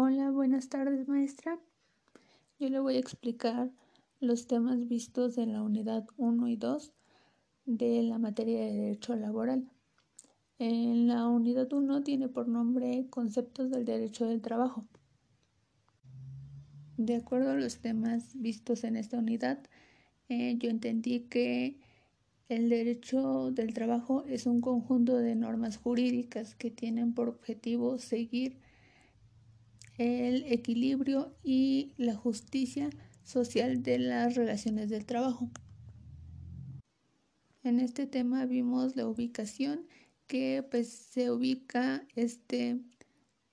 Hola, buenas tardes maestra. Yo le voy a explicar los temas vistos en la unidad 1 y 2 de la materia de derecho laboral. En la unidad 1 tiene por nombre conceptos del derecho del trabajo. De acuerdo a los temas vistos en esta unidad, eh, yo entendí que el derecho del trabajo es un conjunto de normas jurídicas que tienen por objetivo seguir el equilibrio y la justicia social de las relaciones del trabajo. En este tema vimos la ubicación que pues se ubica este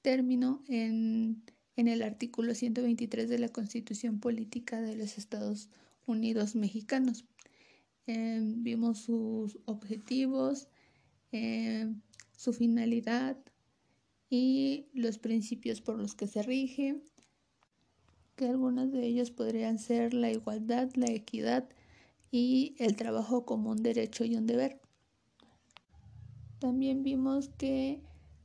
término en, en el artículo 123 de la Constitución Política de los Estados Unidos Mexicanos. Eh, vimos sus objetivos, eh, su finalidad, y los principios por los que se rige, que algunos de ellos podrían ser la igualdad, la equidad y el trabajo como un derecho y un deber. También vimos que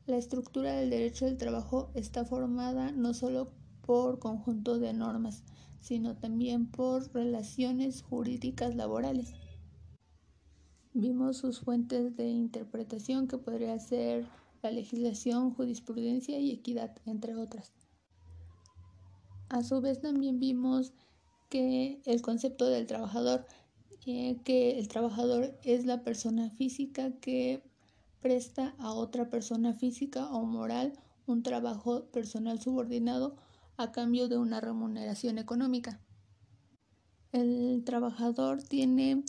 la estructura del derecho del trabajo está formada no solo por conjunto de normas, sino también por relaciones jurídicas laborales. Vimos sus fuentes de interpretación que podría ser la legislación, jurisprudencia y equidad, entre otras. A su vez también vimos que el concepto del trabajador, eh, que el trabajador es la persona física que presta a otra persona física o moral un trabajo personal subordinado a cambio de una remuneración económica. El trabajador tiene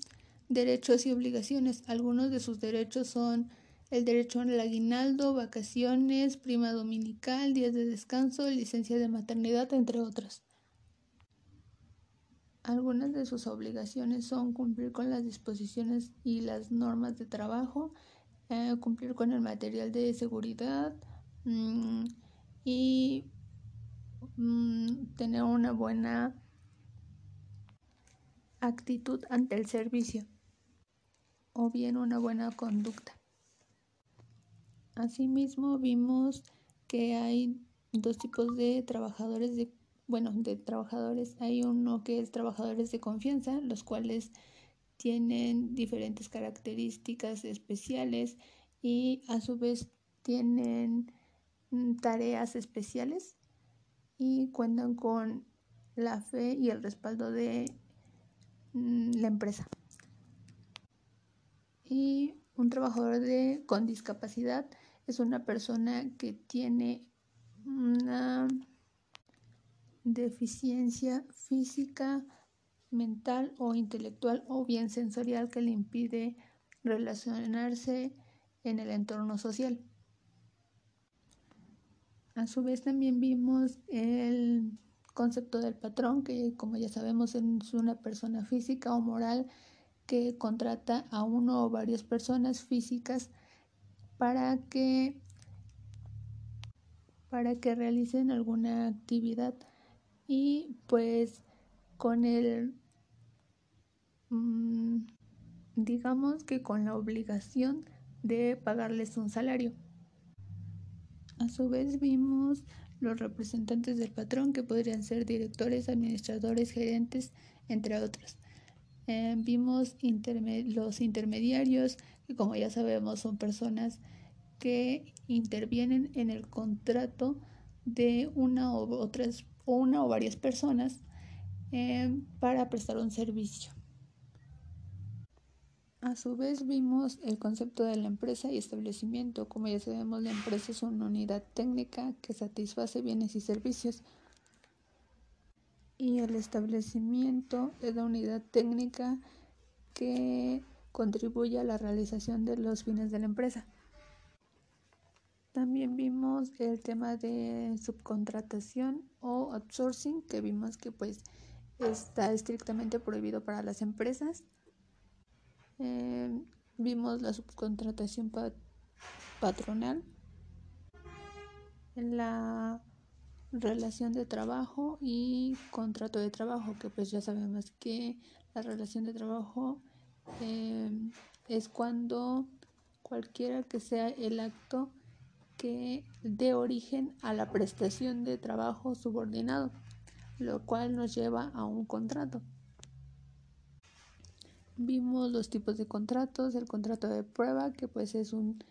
derechos y obligaciones. Algunos de sus derechos son el derecho al aguinaldo, vacaciones, prima dominical, días de descanso, licencia de maternidad, entre otras. Algunas de sus obligaciones son cumplir con las disposiciones y las normas de trabajo, eh, cumplir con el material de seguridad mm, y mm, tener una buena actitud ante el servicio o bien una buena conducta. Asimismo, vimos que hay dos tipos de trabajadores de bueno, de trabajadores. Hay uno que es trabajadores de confianza, los cuales tienen diferentes características especiales y a su vez tienen mm, tareas especiales y cuentan con la fe y el respaldo de mm, la empresa. Y un trabajador de, con discapacidad es una persona que tiene una deficiencia física, mental o intelectual o bien sensorial que le impide relacionarse en el entorno social. A su vez también vimos el concepto del patrón, que como ya sabemos es una persona física o moral que contrata a uno o varias personas físicas para que para que realicen alguna actividad y pues con el mm, digamos que con la obligación de pagarles un salario. A su vez vimos los representantes del patrón que podrían ser directores, administradores, gerentes, entre otros. Eh, vimos los intermediarios, que como ya sabemos son personas que intervienen en el contrato de una o, otras, una o varias personas eh, para prestar un servicio. A su vez vimos el concepto de la empresa y establecimiento. Como ya sabemos, la empresa es una unidad técnica que satisface bienes y servicios y el establecimiento de la unidad técnica que contribuye a la realización de los fines de la empresa. También vimos el tema de subcontratación o outsourcing, que vimos que pues está estrictamente prohibido para las empresas. Eh, vimos la subcontratación patronal, la relación de trabajo y contrato de trabajo, que pues ya sabemos que la relación de trabajo eh, es cuando cualquiera que sea el acto que dé origen a la prestación de trabajo subordinado, lo cual nos lleva a un contrato. Vimos los tipos de contratos, el contrato de prueba, que pues es un,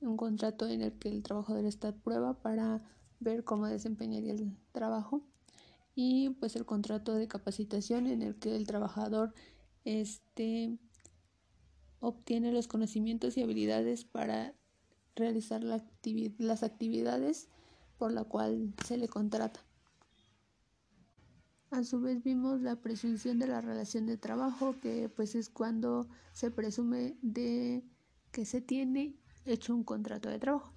un contrato en el que el trabajador está a prueba para ver cómo desempeñaría el trabajo y pues el contrato de capacitación en el que el trabajador este, obtiene los conocimientos y habilidades para realizar la las actividades por la cual se le contrata. A su vez vimos la presunción de la relación de trabajo, que pues es cuando se presume de que se tiene hecho un contrato de trabajo.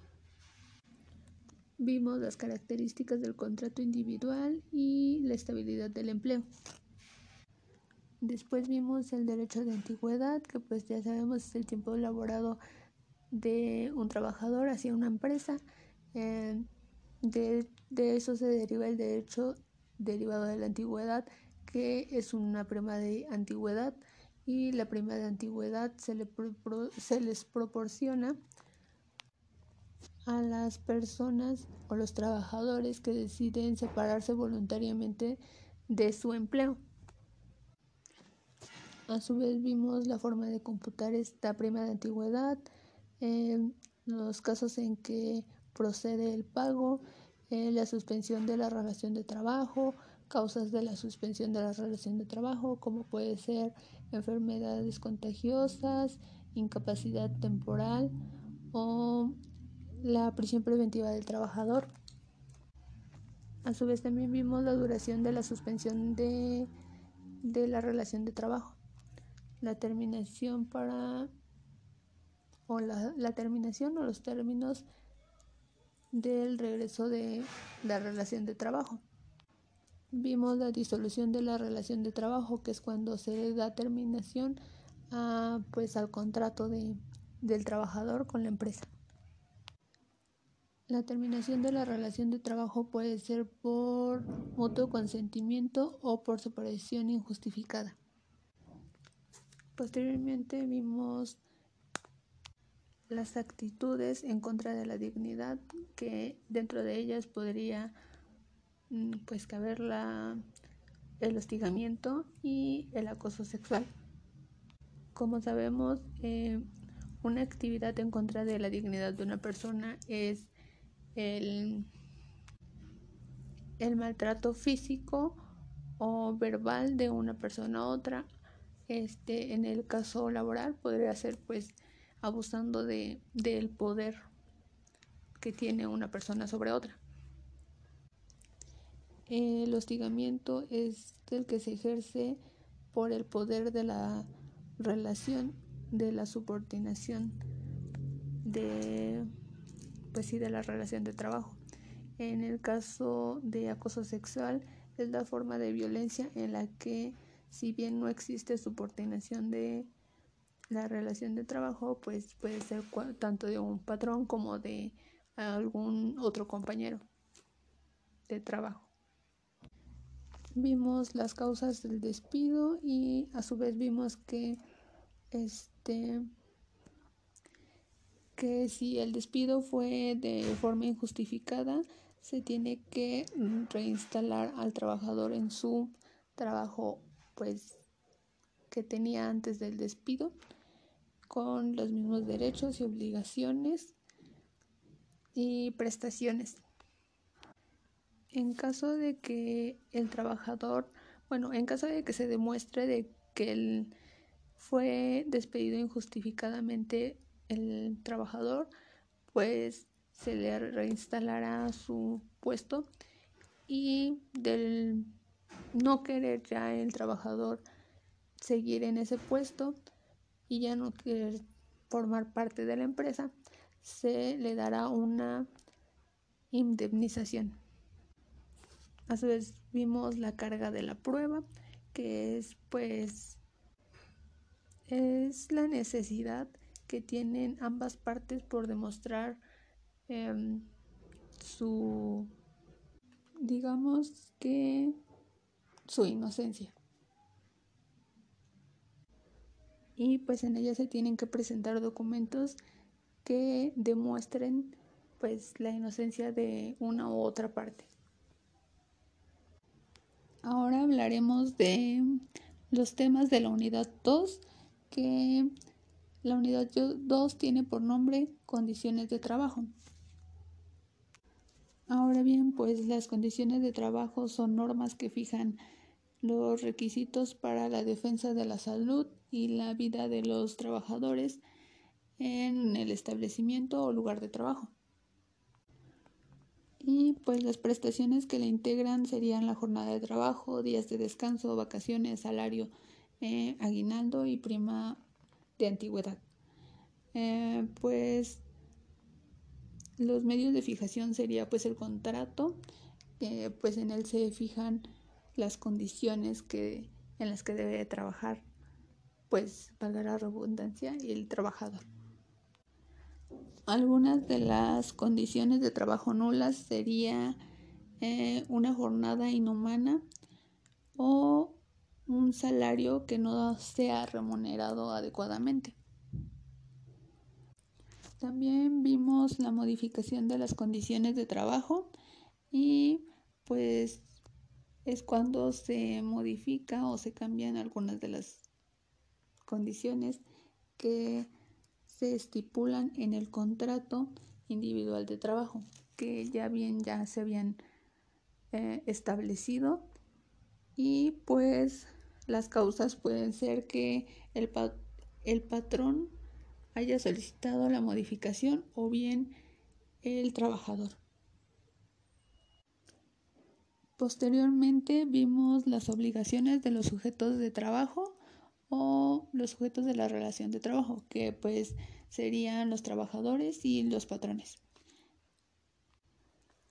Vimos las características del contrato individual y la estabilidad del empleo. Después vimos el derecho de antigüedad, que pues ya sabemos es el tiempo elaborado de un trabajador hacia una empresa. Eh, de, de, eso se deriva el derecho derivado de la antigüedad, que es una prima de antigüedad y la prima de antigüedad se, le se les proporciona a las personas o los trabajadores que deciden separarse voluntariamente de su empleo. A su vez vimos la forma de computar esta prima de antigüedad, eh, los casos en que procede el pago, eh, la suspensión de la relación de trabajo, causas de la suspensión de la relación de trabajo, como puede ser enfermedades contagiosas, incapacidad temporal o la prisión preventiva del trabajador. A su vez también vimos la duración de la suspensión de, de la relación de trabajo, la terminación para o la, terminación o los términos del regreso de la relación de trabajo. Vimos la disolución de la relación de trabajo, que es cuando se da terminación a, pues, al contrato de, del trabajador con la empresa. La terminación de la relación de trabajo puede ser por mutuo consentimiento o por separación injustificada. Posteriormente vimos las actitudes en contra de la dignidad que dentro de ellas podría mm, pues caber la, el hostigamiento y el acoso sexual. Como sabemos, eh, una actividad en contra de la dignidad de una persona es el, el maltrato físico o verbal de una persona a otra. Este, en el caso laboral podría ser pues abusando de, del poder que tiene una persona sobre otra. El hostigamiento es el que se ejerce por el poder de la relación, de la subordinación, de pues sí, de la relación de trabajo. En el caso de acoso sexual, es la forma de violencia en la que, si bien no existe subordinación de la relación de trabajo, pues puede ser tanto de un patrón como de algún otro compañero de trabajo. Vimos las causas del despido y a su vez vimos que este que si el despido fue de forma injustificada, se tiene que reinstalar al trabajador en su trabajo pues que tenía antes del despido con los mismos derechos y obligaciones y prestaciones. En caso de que el trabajador, bueno, en caso de que se demuestre de que él fue despedido injustificadamente el trabajador pues se le reinstalará su puesto y del no querer ya el trabajador seguir en ese puesto y ya no querer formar parte de la empresa, se le dará una indemnización. A su vez vimos la carga de la prueba, que es pues es la necesidad que tienen ambas partes por demostrar eh, su, digamos que, su inocencia. Y pues en ella se tienen que presentar documentos que demuestren pues la inocencia de una u otra parte. Ahora hablaremos de los temas de la unidad 2, que la unidad 2 tiene por nombre condiciones de trabajo. Ahora bien, pues las condiciones de trabajo son normas que fijan los requisitos para la defensa de la salud y la vida de los trabajadores en el establecimiento o lugar de trabajo. Y pues las prestaciones que le integran serían la jornada de trabajo, días de descanso, vacaciones, salario, eh, aguinaldo y prima de antigüedad. Eh, pues los medios de fijación sería pues el contrato, pues en él se fijan las condiciones que, en las que debe trabajar, pues para la redundancia, el trabajador. Algunas de las condiciones de trabajo nulas sería eh, una jornada inhumana o un salario que no sea remunerado adecuadamente. También vimos la modificación de las condiciones de trabajo y pues es cuando se modifica o se cambian algunas de las condiciones que se estipulan en el contrato individual de trabajo, que ya bien ya se habían eh, establecido y pues las causas pueden ser que el, el patrón haya solicitado la modificación o bien el trabajador. Posteriormente vimos las obligaciones de los sujetos de trabajo o los sujetos de la relación de trabajo, que pues serían los trabajadores y los patrones.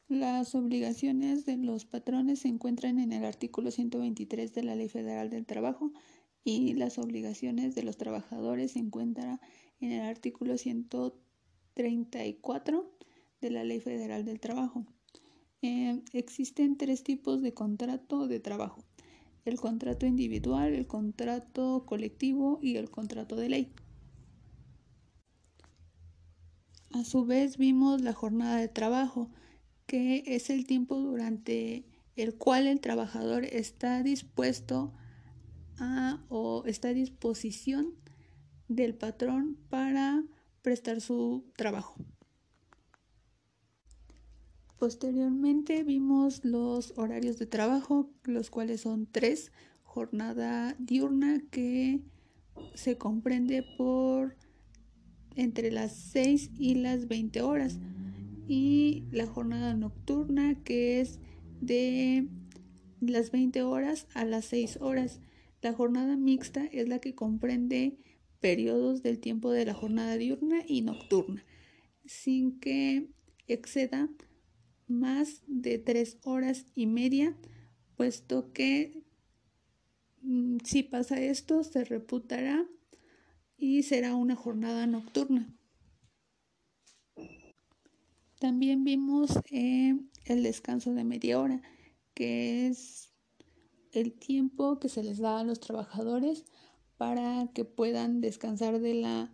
Las obligaciones de los patrones se encuentran en el artículo 123 de la Ley Federal del Trabajo y las obligaciones de los trabajadores se encuentran en el artículo 134 de la Ley Federal del Trabajo. Eh, existen tres tipos de contrato de trabajo el contrato individual, el contrato colectivo y el contrato de ley. A su vez vimos la jornada de trabajo, que es el tiempo durante el cual el trabajador está dispuesto a o está a disposición del patrón para prestar su trabajo. Posteriormente vimos los horarios de trabajo, los cuales son tres. Jornada diurna que se comprende por entre las 6 y las 20 horas. Y la jornada nocturna que es de las 20 horas a las 6 horas. La jornada mixta es la que comprende periodos del tiempo de la jornada diurna y nocturna, sin que exceda más de tres horas y media, puesto que mm, si pasa esto se reputará y será una jornada nocturna. También vimos eh, el descanso de media hora, que es el tiempo que se les da a los trabajadores para que puedan descansar de la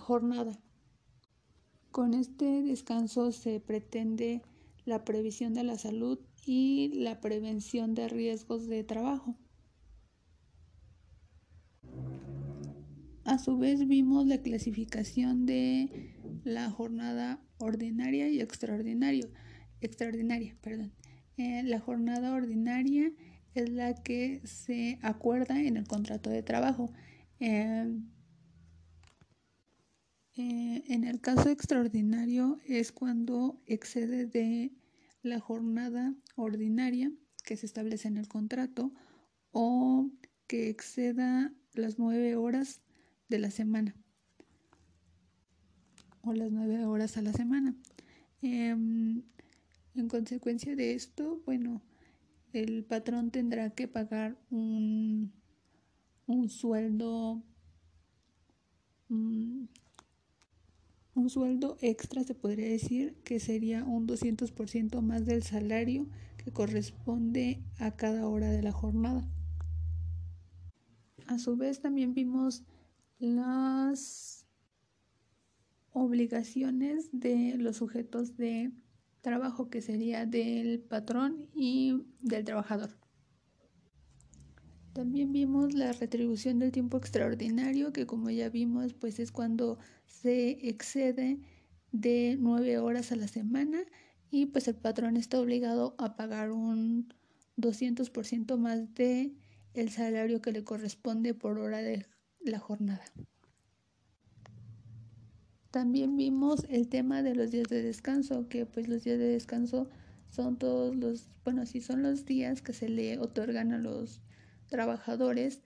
jornada. Con este descanso se pretende la previsión de la salud y la prevención de riesgos de trabajo. A su vez vimos la clasificación de la jornada ordinaria y extraordinario, extraordinaria. Perdón. Eh, la jornada ordinaria es la que se acuerda en el contrato de trabajo. Eh, eh, en el caso extraordinario es cuando excede de la jornada ordinaria que se establece en el contrato o que exceda las nueve horas de la semana o las nueve horas a la semana. Em, en consecuencia de esto, bueno, el patrón tendrá que pagar un, sueldo mm, un sueldo extra se podría decir que sería un 200% más del salario que corresponde a cada hora de la jornada. A su vez también vimos las obligaciones de los sujetos de trabajo, que sería del patrón y del trabajador. También vimos la retribución del tiempo extraordinario, que como ya vimos, pues es cuando se excede de nueve horas a la semana y pues el patrón está obligado a pagar un 200% más de el salario que le corresponde por hora de la jornada. También vimos el tema de los días de descanso, que pues los días de descanso son todos los, bueno, sí son los días que se le otorgan a los trabajadores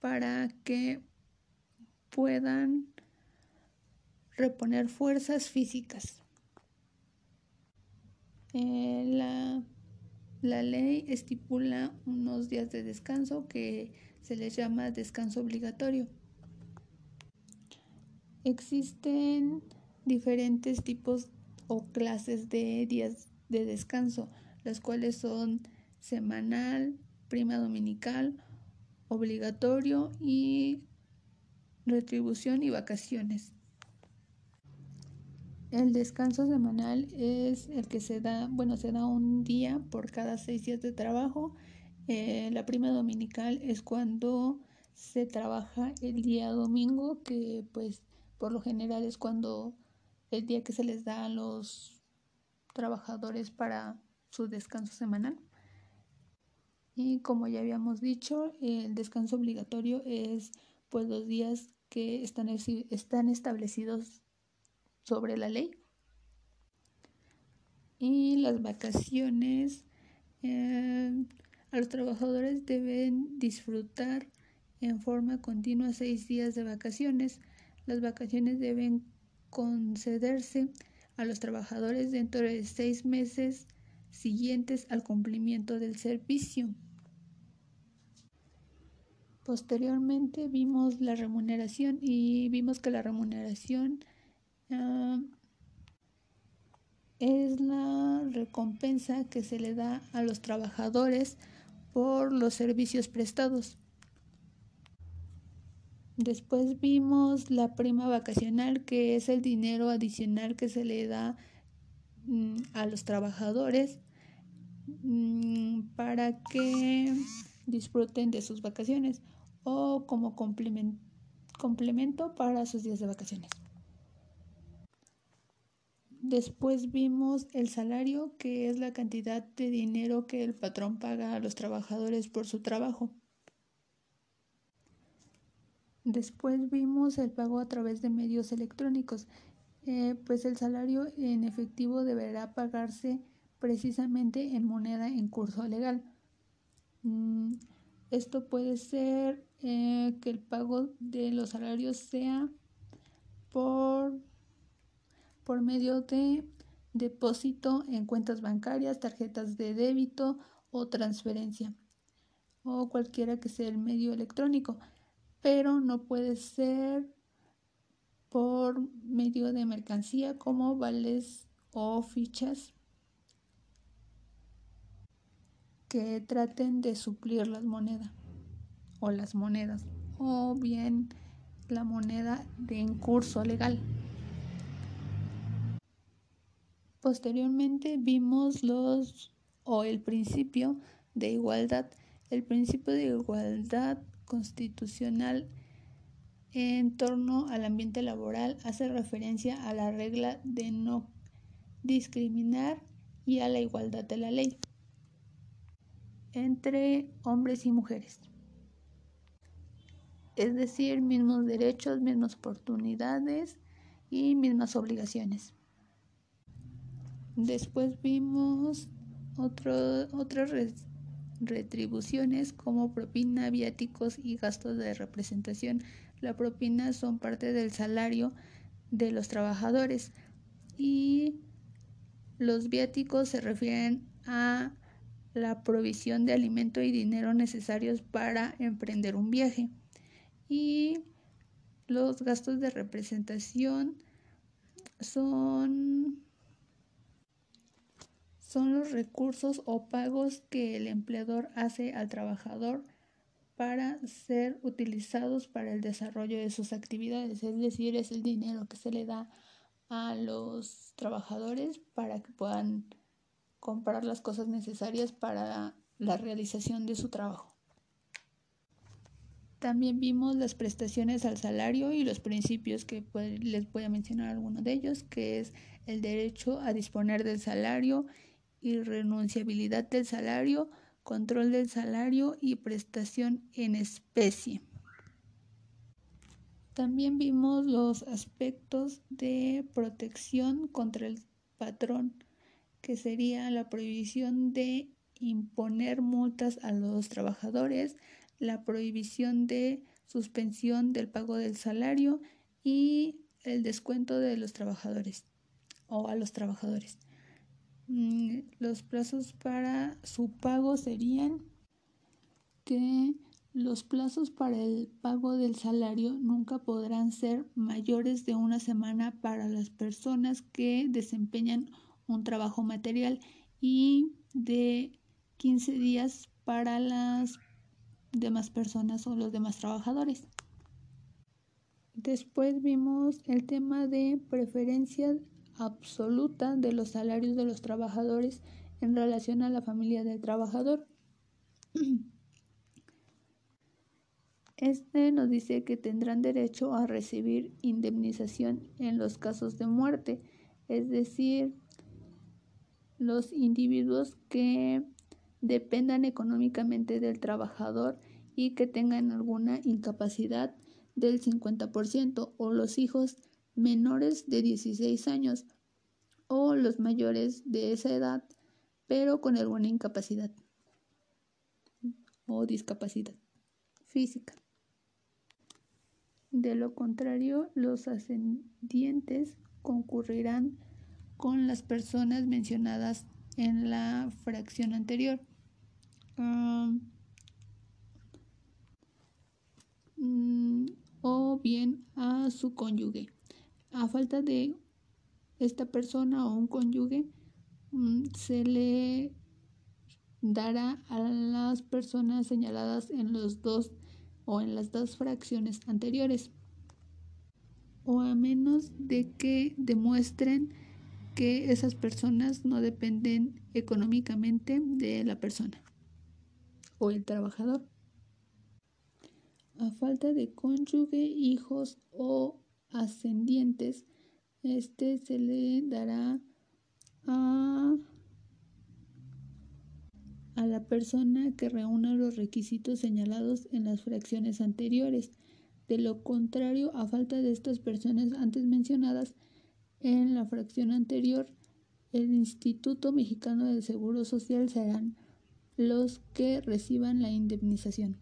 para que puedan reponer fuerzas físicas. Eh, la, la ley estipula unos días de descanso que se les llama descanso obligatorio. Existen diferentes tipos o clases de días de descanso, las cuales son semanal, prima dominical, obligatorio y retribución y vacaciones. El descanso semanal es el que se da, bueno, se da un día por cada seis días de trabajo. Eh, la prima dominical es cuando se trabaja el día domingo, que pues por lo general es cuando el día que se les da a los trabajadores para su descanso semanal. Y como ya habíamos dicho, el descanso obligatorio es pues los días que están, están establecidos sobre la ley. Y las vacaciones, eh, a los trabajadores deben disfrutar en forma continua seis días de vacaciones. Las vacaciones deben concederse a los trabajadores dentro de seis meses siguientes al cumplimiento del servicio. Posteriormente vimos la remuneración y vimos que la remuneración ah, es la recompensa que se le da a los trabajadores por los servicios prestados. Después vimos la prima vacacional, que es el dinero adicional que se le da mm, a los trabajadores mm, para que disfruten de sus vacaciones o como complemento para sus días de vacaciones. Después vimos el salario, que es la cantidad de dinero que el patrón paga a los trabajadores por su trabajo. Después vimos el pago a través de medios electrónicos. Eh, pues el salario en efectivo deberá pagarse precisamente en moneda en curso legal. Mm, esto puede ser eh, que el pago de los salarios sea por, por medio de depósito en cuentas bancarias, tarjetas de débito o transferencia o cualquiera que sea el medio electrónico, pero no puede ser por medio de mercancía como vales o fichas que traten de suplir las monedas o las monedas o bien la moneda de en curso legal. Posteriormente vimos los o el principio de igualdad. El principio de igualdad constitucional en torno al ambiente laboral hace referencia a la regla de no discriminar y a la igualdad de la ley entre hombres y mujeres. Es decir, mismos derechos, mismas oportunidades y mismas obligaciones. Después vimos otras retribuciones como propina, viáticos y gastos de representación. La propina son parte del salario de los trabajadores y los viáticos se refieren a la provisión de alimento y dinero necesarios para emprender un viaje. Y los gastos de representación son, son los recursos o pagos que el empleador hace al trabajador para ser utilizados para el desarrollo de sus actividades, es decir, es el dinero que se le da a los trabajadores para que puedan comprar las cosas necesarias para la realización de su trabajo. También vimos las prestaciones al salario y los principios que les voy a mencionar algunos de ellos, que es el derecho a disponer del salario, y renunciabilidad del salario, control del salario y prestación en especie. También vimos los aspectos de protección contra el patrón, que sería la prohibición de imponer multas a los trabajadores, la prohibición de suspensión del pago del salario y el descuento de los trabajadores o a los trabajadores. Mm, los plazos para su pago serían que los plazos para el pago del salario nunca podrán ser mayores de una semana para las personas que desempeñan un trabajo material y de 15 días para las demás personas o los demás trabajadores. Después vimos el tema de preferencia absoluta de los salarios de los trabajadores en relación a la familia del trabajador. Este nos dice que tendrán derecho a recibir indemnización en los casos de muerte, es decir, los individuos que dependan económicamente del trabajador y que tengan alguna incapacidad del 50% o los hijos menores de 16 años o los mayores de esa edad pero con alguna incapacidad o discapacidad física. De lo contrario, los ascendientes concurrirán con las personas mencionadas en la fracción anterior. Mm, o bien a su cónyuge. A falta de esta persona o un cónyuge, mm, se le dará a las personas señaladas en los dos o en las dos fracciones anteriores o a menos de que demuestren que esas personas no dependen económicamente de la persona o el trabajador. A falta de cónyuge, hijos o ascendientes, este se le dará a, la persona que reúna los requisitos señalados en las fracciones anteriores. De lo contrario, a falta de estas personas antes mencionadas en la fracción anterior, el Instituto Mexicano del Seguro Social serán los que reciban la indemnización.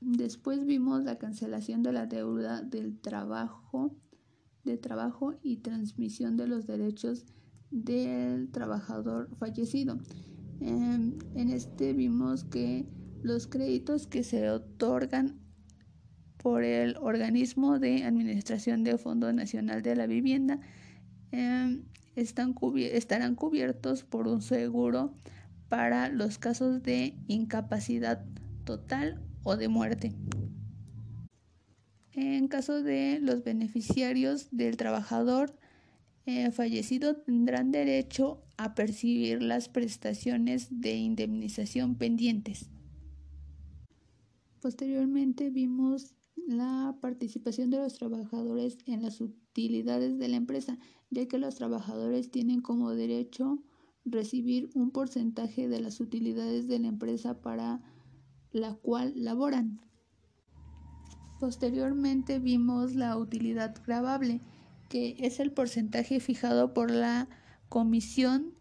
Después vimos la cancelación de la deuda del trabajo, de trabajo y transmisión de los derechos del trabajador fallecido. Em, en este vimos que los créditos que se otorgan por el organismo de administración del Fondo Nacional de la Vivienda em, están estarán cubiertos por un seguro para los casos de incapacidad total o de muerte. En caso de los beneficiarios del trabajador eh, fallecido tendrán derecho a percibir las prestaciones de indemnización pendientes. Posteriormente vimos la participación de los trabajadores en las utilidades de la empresa, ya que los trabajadores tienen como derecho recibir un porcentaje de las utilidades de la empresa para la cual laboran. Posteriormente vimos la utilidad grabable, que es el porcentaje fijado por la comisión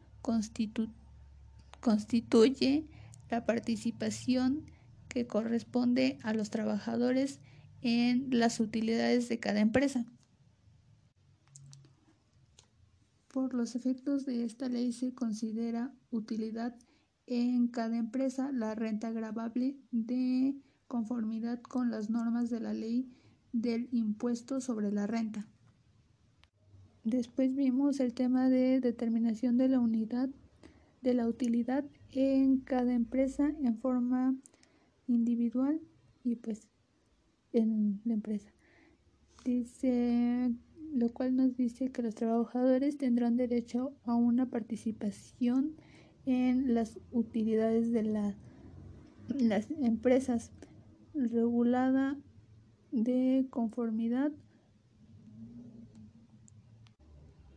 constituye la participación que corresponde a los trabajadores en las utilidades de cada empresa. Por los efectos de esta ley se considera utilidad en cada empresa la renta grabable de conformidad con las normas de la ley del impuesto sobre la renta. Después vimos el tema de determinación de la unidad de la utilidad en cada empresa en forma individual y pues en la empresa. Dice lo cual nos dice que los trabajadores tendrán derecho a una participación en las utilidades de la, las empresas regulada de conformidad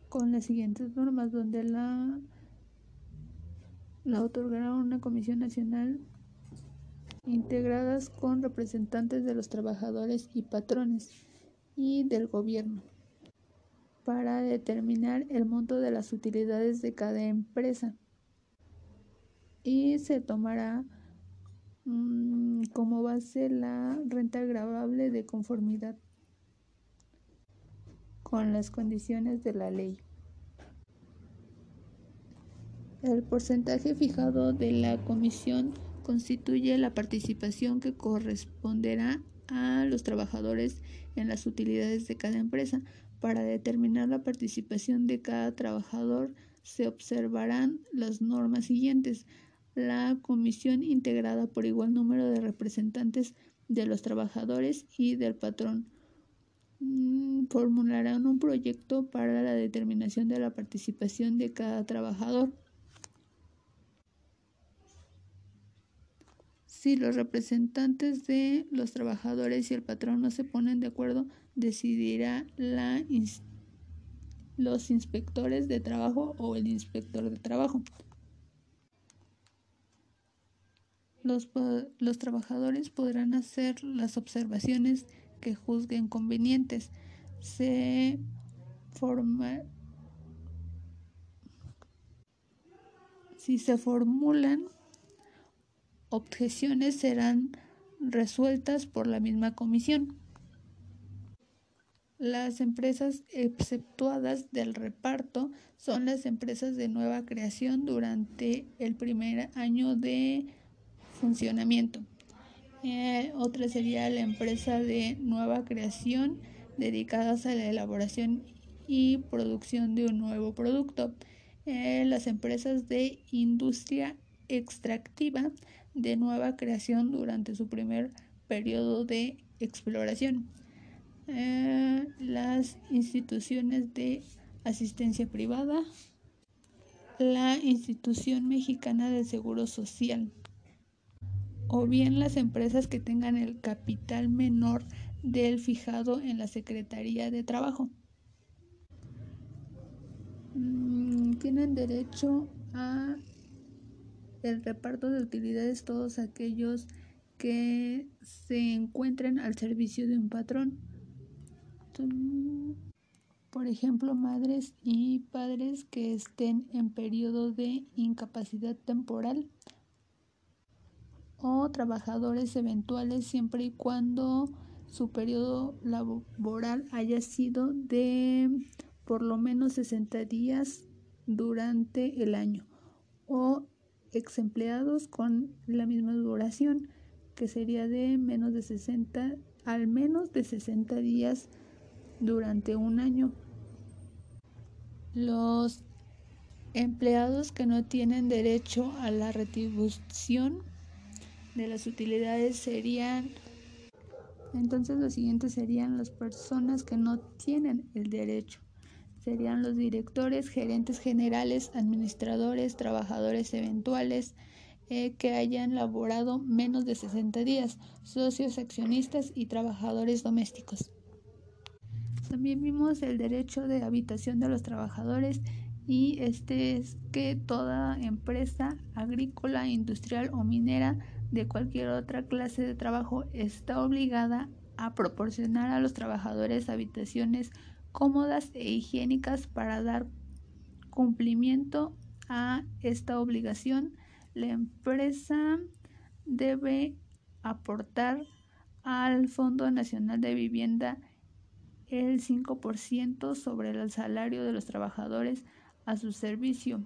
con las siguientes normas donde la, la otorgará una comisión nacional integradas con representantes de los trabajadores y patrones y del gobierno para determinar el monto de las utilidades de cada empresa y se tomará mmm, como base la renta agravable de conformidad con las condiciones de la ley. El porcentaje fijado de la comisión constituye la participación que corresponderá a los trabajadores en las utilidades de cada empresa. Para determinar la participación de cada trabajador se observarán las normas siguientes. La comisión integrada por igual número de representantes de los trabajadores y del patrón mm, formularán un proyecto para la determinación de la participación de cada trabajador. Si los representantes de los trabajadores y el patrón no se ponen de acuerdo, decidirá la los inspectores de trabajo o el inspector de trabajo. Los, los, trabajadores podrán hacer las observaciones que juzguen convenientes. Se si se formulan objeciones serán resueltas por la misma comisión. Las empresas exceptuadas del reparto son las empresas de nueva creación durante el primer año de funcionamiento. Eh, otra sería la empresa de nueva creación dedicadas a la elaboración y producción de un nuevo producto. Eh, las empresas de industria extractiva de nueva creación durante su primer periodo de exploración. Eh, las instituciones de asistencia privada, la institución mexicana de seguro social o bien las empresas que tengan el capital menor del fijado en la Secretaría de Trabajo. Mm, tienen derecho a el reparto de utilidades todos aquellos que se encuentren al servicio de un patrón. Por ejemplo, madres y padres que estén en periodo de incapacidad temporal o trabajadores eventuales siempre y cuando su periodo laboral haya sido de por lo menos 60 días durante el año o ex empleados con la misma duración, que sería de menos de 60, al menos de 60 días durante un año. Los empleados que no tienen derecho a la retribución de las utilidades serían entonces los siguientes serían las personas que no tienen el derecho serían los directores, gerentes generales, administradores, trabajadores eventuales eh, que hayan laborado menos de 60 días, socios, accionistas y trabajadores domésticos. También vimos el derecho de habitación de los trabajadores y este es que toda empresa agrícola, industrial o minera de cualquier otra clase de trabajo está obligada a proporcionar a los trabajadores habitaciones cómodas e higiénicas para dar cumplimiento a esta obligación. La empresa debe aportar al Fondo Nacional de Vivienda el 5% sobre el salario de los trabajadores a su servicio.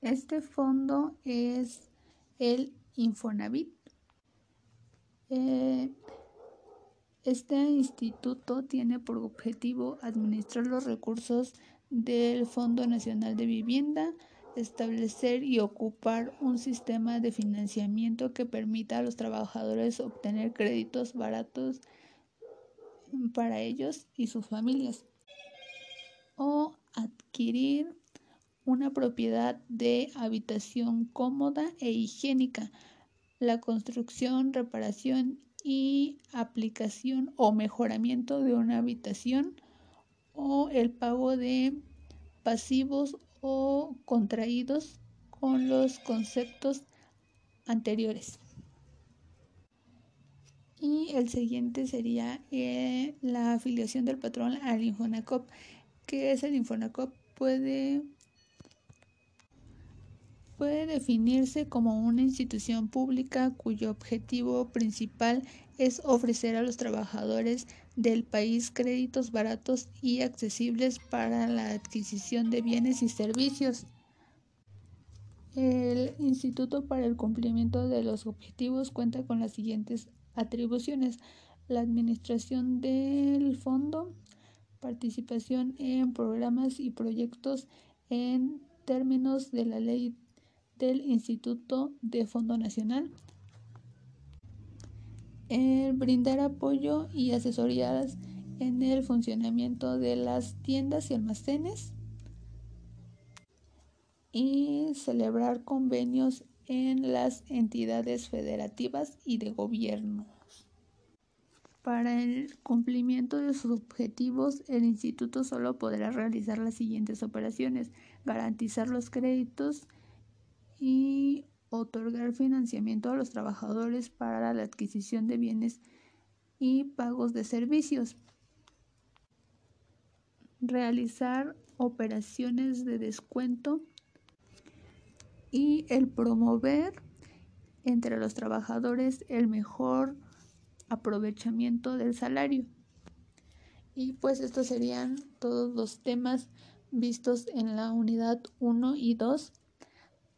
Este fondo es el Infonavit. Eh, este instituto tiene por objetivo administrar los recursos del Fondo Nacional de Vivienda, establecer y ocupar un sistema de financiamiento que permita a los trabajadores obtener créditos baratos para ellos y sus familias. O adquirir una propiedad de habitación cómoda e higiénica, la construcción, reparación y aplicación o mejoramiento de una habitación o el pago de pasivos o contraídos con los conceptos anteriores. Y el siguiente sería eh, la afiliación del patrón al Infonacop. ¿Qué es el Infonacop? Puede puede definirse como una institución pública cuyo objetivo principal es ofrecer a los trabajadores del país créditos baratos y accesibles para la adquisición de bienes y servicios. El Instituto para el Cumplimiento de los Objetivos cuenta con las siguientes atribuciones. La administración del fondo, participación en programas y proyectos en términos de la ley del Instituto de Fondo Nacional. El brindar apoyo y asesorías en el funcionamiento de las tiendas y almacenes y celebrar convenios en las entidades federativas y de gobierno. Para el cumplimiento de sus objetivos, el instituto solo podrá realizar las siguientes operaciones, garantizar los créditos y otorgar financiamiento a los trabajadores para la adquisición de bienes y pagos de servicios. Realizar operaciones de descuento y el promover entre los trabajadores el mejor aprovechamiento del salario. Y pues estos serían todos los temas vistos en la unidad 1 y 2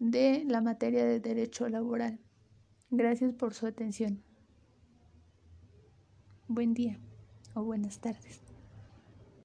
de la materia de derecho laboral. Gracias por su atención. Buen día o buenas tardes.